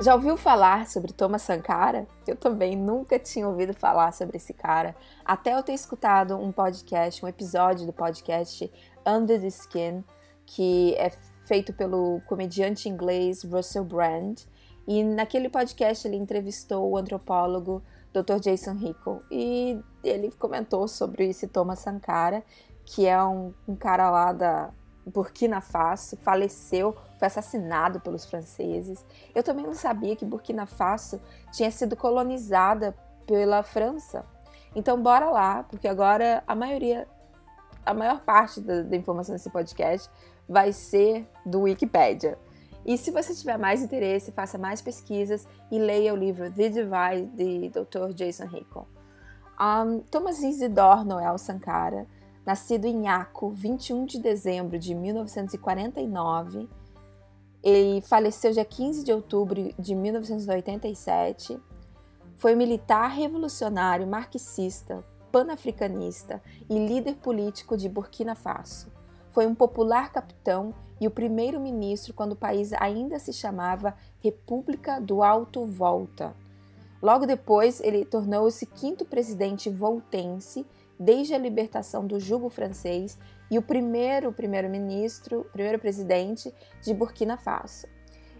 Já ouviu falar sobre Thomas Sankara? Eu também nunca tinha ouvido falar sobre esse cara, até eu ter escutado um podcast, um episódio do podcast Under the Skin, que é feito pelo comediante inglês Russell Brand. E naquele podcast ele entrevistou o antropólogo Dr. Jason Hickel e ele comentou sobre esse Thomas Sankara, que é um, um cara lá da Burkina Faso, faleceu, foi assassinado pelos franceses. Eu também não sabia que Burkina Faso tinha sido colonizada pela França. Então bora lá, porque agora a maioria, a maior parte da, da informação desse podcast vai ser do Wikipedia. E se você tiver mais interesse, faça mais pesquisas e leia o livro The Divide de Dr. Jason Hickel. Um, Thomas Isidore Noel Sankara nascido em Aco, 21 de dezembro de 1949. Ele faleceu dia 15 de outubro de 1987. Foi militar revolucionário marxista, panafricanista e líder político de Burkina Faso. Foi um popular capitão e o primeiro-ministro quando o país ainda se chamava República do Alto Volta. Logo depois, ele tornou-se quinto presidente voltense desde a libertação do jugo francês e o primeiro primeiro-ministro, primeiro presidente de Burkina Faso.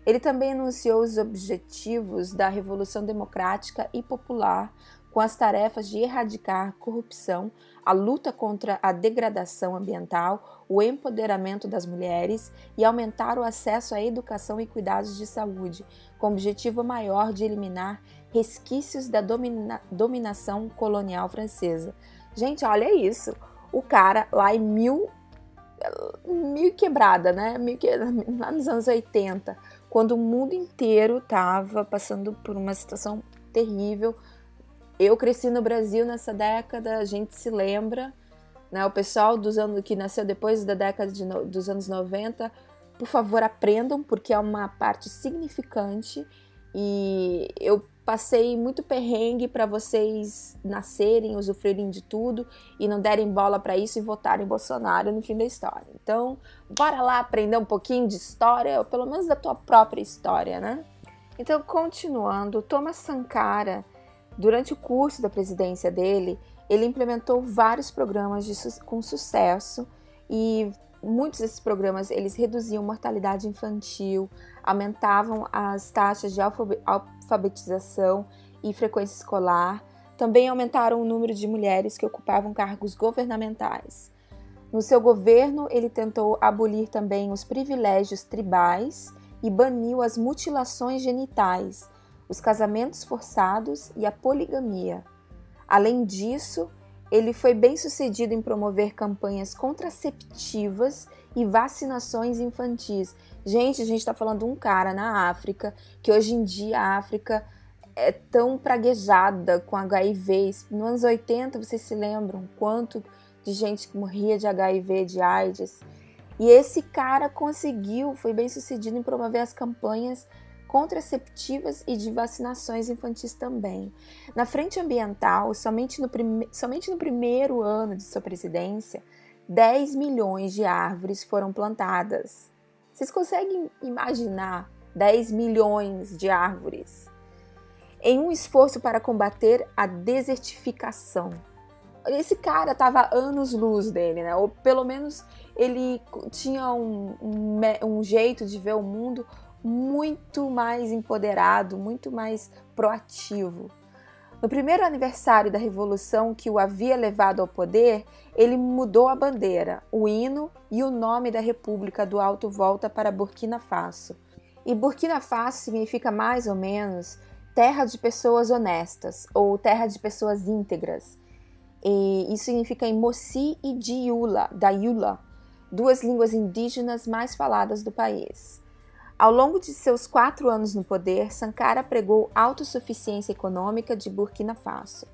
Ele também anunciou os objetivos da Revolução Democrática e Popular com as tarefas de erradicar a corrupção, a luta contra a degradação ambiental, o empoderamento das mulheres e aumentar o acesso à educação e cuidados de saúde, com o objetivo maior de eliminar resquícios da domina dominação colonial francesa, Gente, olha isso. O cara lá em mil. Mil quebrada, né? Mil que, lá nos anos 80, quando o mundo inteiro tava passando por uma situação terrível. Eu cresci no Brasil nessa década, a gente se lembra, né? O pessoal dos anos que nasceu depois da década de, dos anos 90, por favor, aprendam, porque é uma parte significante. E eu Passei muito perrengue para vocês nascerem, usufruírem de tudo e não derem bola para isso e votarem Bolsonaro no fim da história. Então, bora lá aprender um pouquinho de história, ou pelo menos da tua própria história, né? Então, continuando, Thomas Sankara, durante o curso da presidência dele, ele implementou vários programas de, com sucesso e muitos desses programas eles reduziam mortalidade infantil, aumentavam as taxas de alfabetização e frequência escolar, também aumentaram o número de mulheres que ocupavam cargos governamentais. No seu governo, ele tentou abolir também os privilégios tribais e baniu as mutilações genitais, os casamentos forçados e a poligamia. Além disso, ele foi bem sucedido em promover campanhas contraceptivas e vacinações infantis. Gente, a gente está falando de um cara na África, que hoje em dia a África é tão praguejada com HIV. Nos anos 80, vocês se lembram quanto de gente que morria de HIV, de AIDS? E esse cara conseguiu, foi bem sucedido em promover as campanhas contraceptivas e de vacinações infantis também. Na frente ambiental, somente no, prime... somente no primeiro ano de sua presidência, 10 milhões de árvores foram plantadas. Vocês conseguem imaginar 10 milhões de árvores? Em um esforço para combater a desertificação. Esse cara estava anos-luz dele, né? Ou pelo menos ele tinha um, um, um jeito de ver o mundo muito mais empoderado, muito mais proativo. No primeiro aniversário da revolução que o havia levado ao poder, ele mudou a bandeira, o hino e o nome da República do Alto Volta para Burkina Faso. E Burkina Faso significa mais ou menos terra de pessoas honestas ou terra de pessoas íntegras. E isso significa em Mossi e Diula, da Yula, duas línguas indígenas mais faladas do país. Ao longo de seus quatro anos no poder, Sankara pregou autossuficiência econômica de Burkina Faso.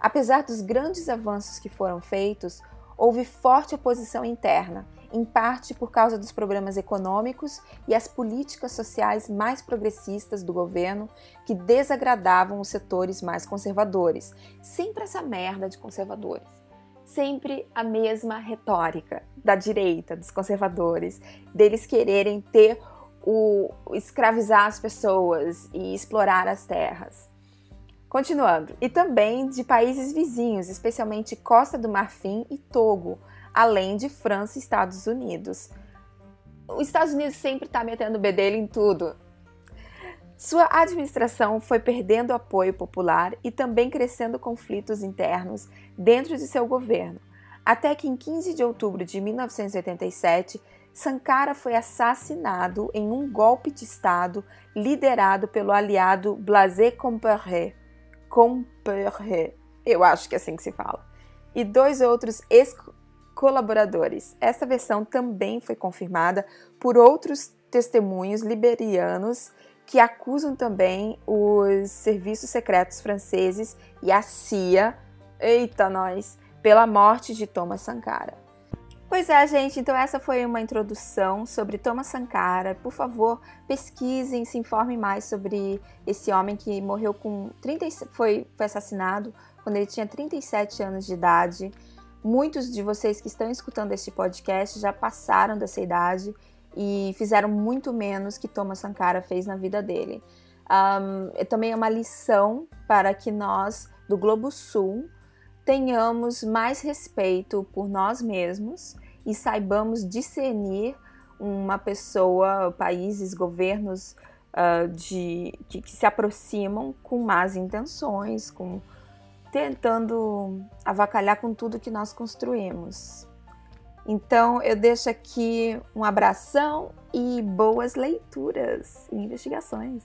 Apesar dos grandes avanços que foram feitos, houve forte oposição interna, em parte por causa dos problemas econômicos e as políticas sociais mais progressistas do governo que desagradavam os setores mais conservadores. Sempre essa merda de conservadores. Sempre a mesma retórica da direita, dos conservadores, deles quererem ter o, escravizar as pessoas e explorar as terras. Continuando, e também de países vizinhos, especialmente Costa do Marfim e Togo, além de França e Estados Unidos. Os Estados Unidos sempre está metendo o bedelho em tudo. Sua administração foi perdendo apoio popular e também crescendo conflitos internos dentro de seu governo, até que em 15 de outubro de 1987 Sankara foi assassinado em um golpe de Estado liderado pelo aliado Blaise Compaoré. Compaoré, eu acho que é assim que se fala. E dois outros ex-colaboradores. Essa versão também foi confirmada por outros testemunhos liberianos que acusam também os serviços secretos franceses e a CIA, eita nós, pela morte de Thomas Sankara. Pois é, gente, então essa foi uma introdução sobre Thomas Sankara. Por favor, pesquisem, se informem mais sobre esse homem que morreu com 30, foi, foi assassinado quando ele tinha 37 anos de idade. Muitos de vocês que estão escutando este podcast já passaram dessa idade e fizeram muito menos que Thomas Sankara fez na vida dele. Um, também é uma lição para que nós, do Globo Sul, tenhamos mais respeito por nós mesmos e saibamos discernir uma pessoa, países, governos uh, de, que, que se aproximam com más intenções, com tentando avacalhar com tudo que nós construímos. Então eu deixo aqui um abração e boas leituras e investigações.